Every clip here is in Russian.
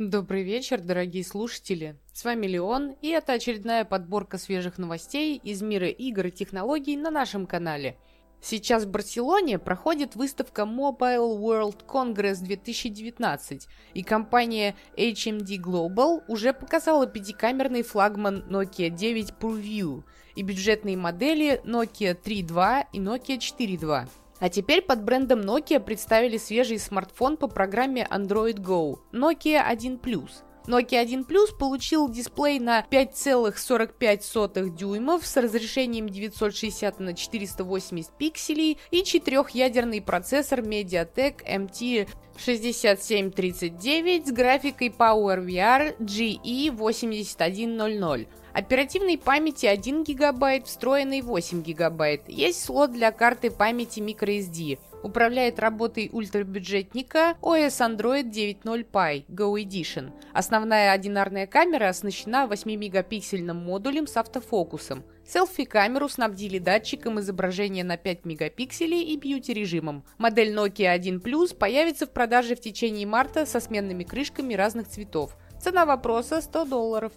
Добрый вечер, дорогие слушатели. С вами Леон, и это очередная подборка свежих новостей из мира игр и технологий на нашем канале. Сейчас в Барселоне проходит выставка Mobile World Congress 2019, и компания HMD Global уже показала пятикамерный флагман Nokia 9 ProView и бюджетные модели Nokia 3.2 и Nokia 4.2. А теперь под брендом Nokia представили свежий смартфон по программе Android Go Nokia 1 Plus. Nokia 1 Plus получил дисплей на 5,45 дюймов с разрешением 960 на 480 пикселей и четырехъядерный процессор MediaTek MT 6739 с графикой PowerVR GE8100. Оперативной памяти 1 ГБ, встроенной 8 ГБ. Есть слот для карты памяти microSD. Управляет работой ультрабюджетника OS Android 9.0 Pie Go Edition. Основная одинарная камера оснащена 8-мегапиксельным модулем с автофокусом. Селфи-камеру снабдили датчиком изображения на 5 мегапикселей и бьюти-режимом. Модель Nokia 1 Plus появится в продаже в течение марта со сменными крышками разных цветов. Цена вопроса 100 долларов.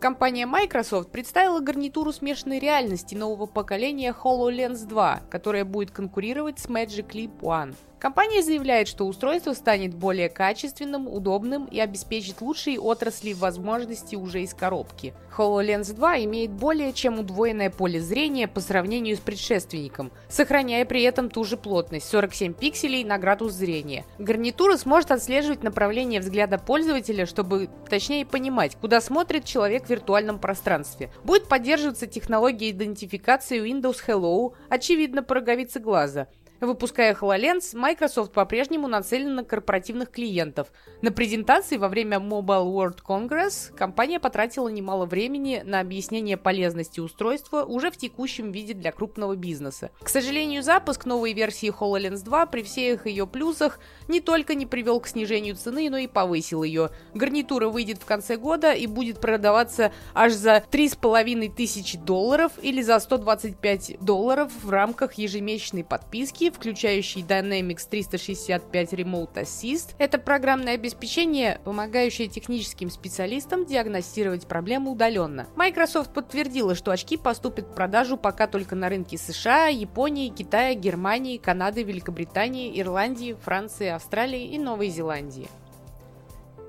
Компания Microsoft представила гарнитуру смешанной реальности нового поколения HoloLens 2, которая будет конкурировать с Magic Leap One. Компания заявляет, что устройство станет более качественным, удобным и обеспечит лучшие отрасли возможности уже из коробки. HoloLens 2 имеет более чем удвоенное поле зрения по сравнению с предшественником, сохраняя при этом ту же плотность 47 пикселей на градус зрения. Гарнитура сможет отслеживать направление взгляда пользователя, чтобы точнее понимать, куда смотрит человек в виртуальном пространстве. Будет поддерживаться технология идентификации Windows Hello, очевидно по роговице глаза, Выпуская HoloLens, Microsoft по-прежнему нацелена на корпоративных клиентов. На презентации во время Mobile World Congress компания потратила немало времени на объяснение полезности устройства уже в текущем виде для крупного бизнеса. К сожалению, запуск новой версии HoloLens 2 при всех ее плюсах не только не привел к снижению цены, но и повысил ее. Гарнитура выйдет в конце года и будет продаваться аж за 3500 долларов или за 125 долларов в рамках ежемесячной подписки включающий Dynamics 365 Remote Assist. Это программное обеспечение, помогающее техническим специалистам диагностировать проблему удаленно. Microsoft подтвердила, что очки поступят в продажу пока только на рынке США, Японии, Китая, Германии, Канады, Великобритании, Ирландии, Франции, Австралии и Новой Зеландии.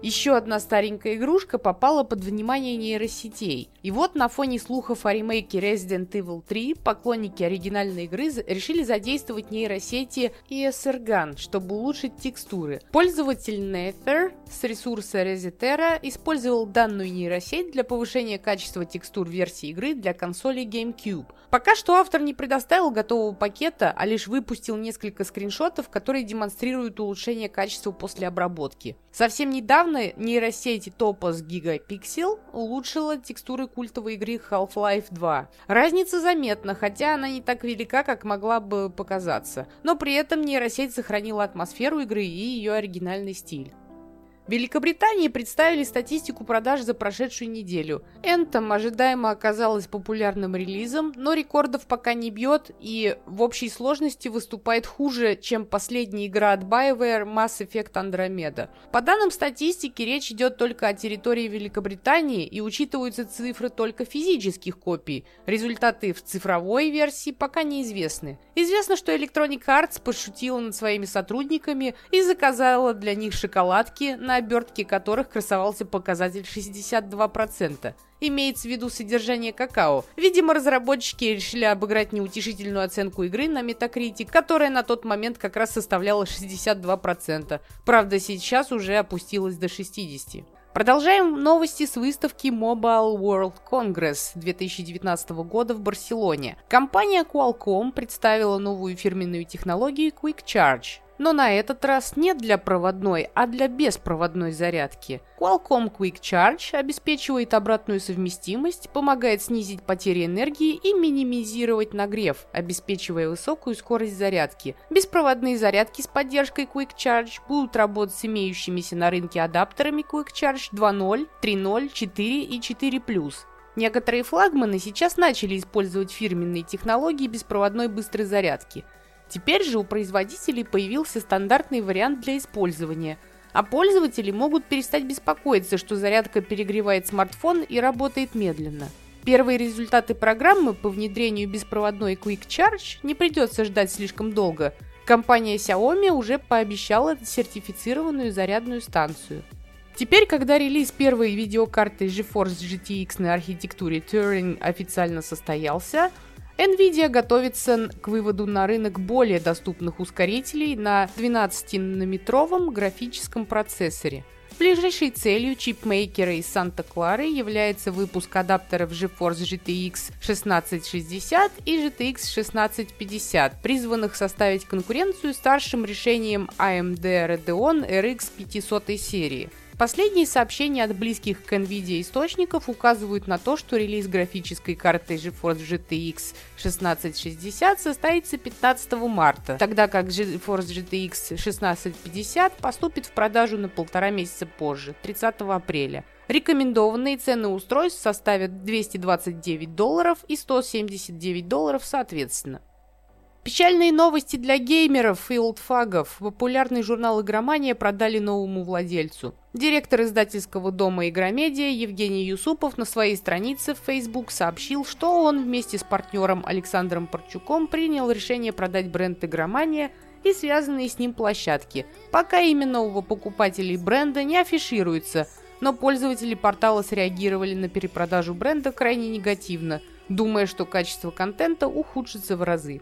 Еще одна старенькая игрушка попала под внимание нейросетей. И вот на фоне слухов о ремейке Resident Evil 3 поклонники оригинальной игры решили задействовать нейросети ESRGAN, чтобы улучшить текстуры. Пользователь Nether с ресурса Resetera использовал данную нейросеть для повышения качества текстур версии игры для консоли GameCube. Пока что автор не предоставил готового пакета, а лишь выпустил несколько скриншотов, которые демонстрируют улучшение качества после обработки. Совсем недавно нейросеть Topaz Gigapixel улучшила текстуры культовой игры Half-Life 2. Разница заметна, хотя она не так велика, как могла бы показаться. Но при этом нейросеть сохранила атмосферу игры и ее оригинальный стиль. В Великобритании представили статистику продаж за прошедшую неделю. Anthem ожидаемо оказалась популярным релизом, но рекордов пока не бьет и в общей сложности выступает хуже, чем последняя игра от BioWare Mass Effect Andromeda. По данным статистики, речь идет только о территории Великобритании и учитываются цифры только физических копий. Результаты в цифровой версии пока неизвестны. Известно, что Electronic Arts пошутила над своими сотрудниками и заказала для них шоколадки на обертке которых красовался показатель 62%. Имеется в виду содержание какао. Видимо, разработчики решили обыграть неутешительную оценку игры на Metacritic, которая на тот момент как раз составляла 62%. Правда, сейчас уже опустилась до 60%. Продолжаем новости с выставки Mobile World Congress 2019 года в Барселоне. Компания Qualcomm представила новую фирменную технологию Quick Charge. Но на этот раз не для проводной, а для беспроводной зарядки. Qualcomm Quick Charge обеспечивает обратную совместимость, помогает снизить потери энергии и минимизировать нагрев, обеспечивая высокую скорость зарядки. Беспроводные зарядки с поддержкой Quick Charge будут работать с имеющимися на рынке адаптерами Quick Charge 2.0, 3.0, 4 и 4+. Некоторые флагманы сейчас начали использовать фирменные технологии беспроводной быстрой зарядки – Теперь же у производителей появился стандартный вариант для использования. а пользователи могут перестать беспокоиться, что зарядка перегревает смартфон и работает медленно. Первые результаты программы по внедрению беспроводной Quick Charge не придется ждать слишком долго. Компания Xiaomi уже пообещала сертифицированную зарядную станцию. Теперь, когда релиз первой видеокарты GeForce GTX на архитектуре Turing официально состоялся, Nvidia готовится к выводу на рынок более доступных ускорителей на 12-нанометровом графическом процессоре. Ближайшей целью чипмейкера из Санта-Клары является выпуск адаптеров GeForce GTX 1660 и GTX 1650, призванных составить конкуренцию старшим решениям AMD Radeon RX 500 серии – Последние сообщения от близких к NVIDIA источников указывают на то, что релиз графической карты GeForce GTX 1660 состоится 15 марта, тогда как GeForce GTX 1650 поступит в продажу на полтора месяца позже, 30 апреля. Рекомендованные цены устройств составят 229 долларов и 179 долларов соответственно. Печальные новости для геймеров и олдфагов. Популярный журнал «Игромания» продали новому владельцу. Директор издательского дома «Игромедиа» Евгений Юсупов на своей странице в Facebook сообщил, что он вместе с партнером Александром Парчуком принял решение продать бренд «Игромания» и связанные с ним площадки. Пока имя нового покупателей бренда не афишируется, но пользователи портала среагировали на перепродажу бренда крайне негативно, думая, что качество контента ухудшится в разы.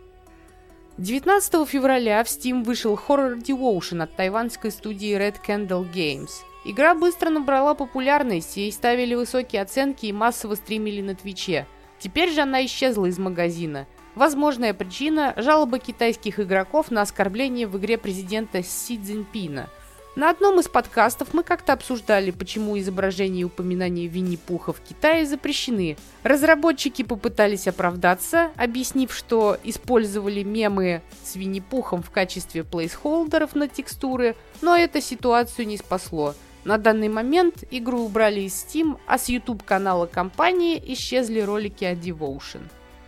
19 февраля в Steam вышел Horror Devotion от тайваньской студии Red Candle Games. Игра быстро набрала популярность, ей ставили высокие оценки и массово стримили на Твиче. Теперь же она исчезла из магазина. Возможная причина – жалоба китайских игроков на оскорбление в игре президента Си Цзиньпина – на одном из подкастов мы как-то обсуждали, почему изображения и упоминания Винни-Пуха в Китае запрещены. Разработчики попытались оправдаться, объяснив, что использовали мемы с Винни-Пухом в качестве плейсхолдеров на текстуры, но это ситуацию не спасло. На данный момент игру убрали из Steam, а с YouTube-канала компании исчезли ролики о Devotion.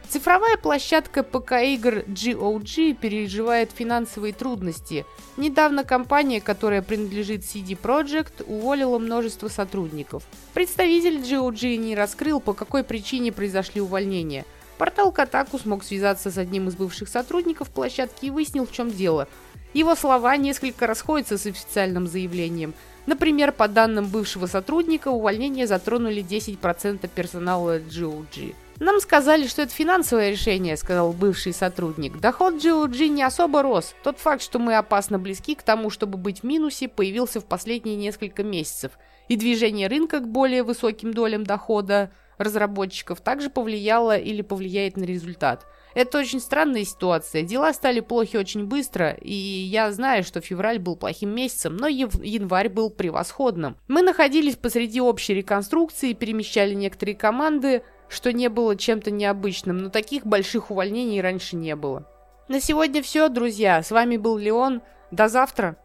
Цифровая площадка ПК-игр GOG переживает финансовые трудности. Недавно компания, которая принадлежит CD Projekt, уволила множество сотрудников. Представитель GOG не раскрыл, по какой причине произошли увольнения. Портал Катаку смог связаться с одним из бывших сотрудников площадки и выяснил, в чем дело. Его слова несколько расходятся с официальным заявлением. Например, по данным бывшего сотрудника, увольнения затронули 10% персонала GOG. «Нам сказали, что это финансовое решение», — сказал бывший сотрудник. «Доход GOG не особо рос. Тот факт, что мы опасно близки к тому, чтобы быть в минусе, появился в последние несколько месяцев. И движение рынка к более высоким долям дохода разработчиков также повлияло или повлияет на результат. Это очень странная ситуация. Дела стали плохи очень быстро, и я знаю, что февраль был плохим месяцем, но январь был превосходным. Мы находились посреди общей реконструкции, перемещали некоторые команды, что не было чем-то необычным, но таких больших увольнений раньше не было. На сегодня все, друзья. С вами был Леон. До завтра.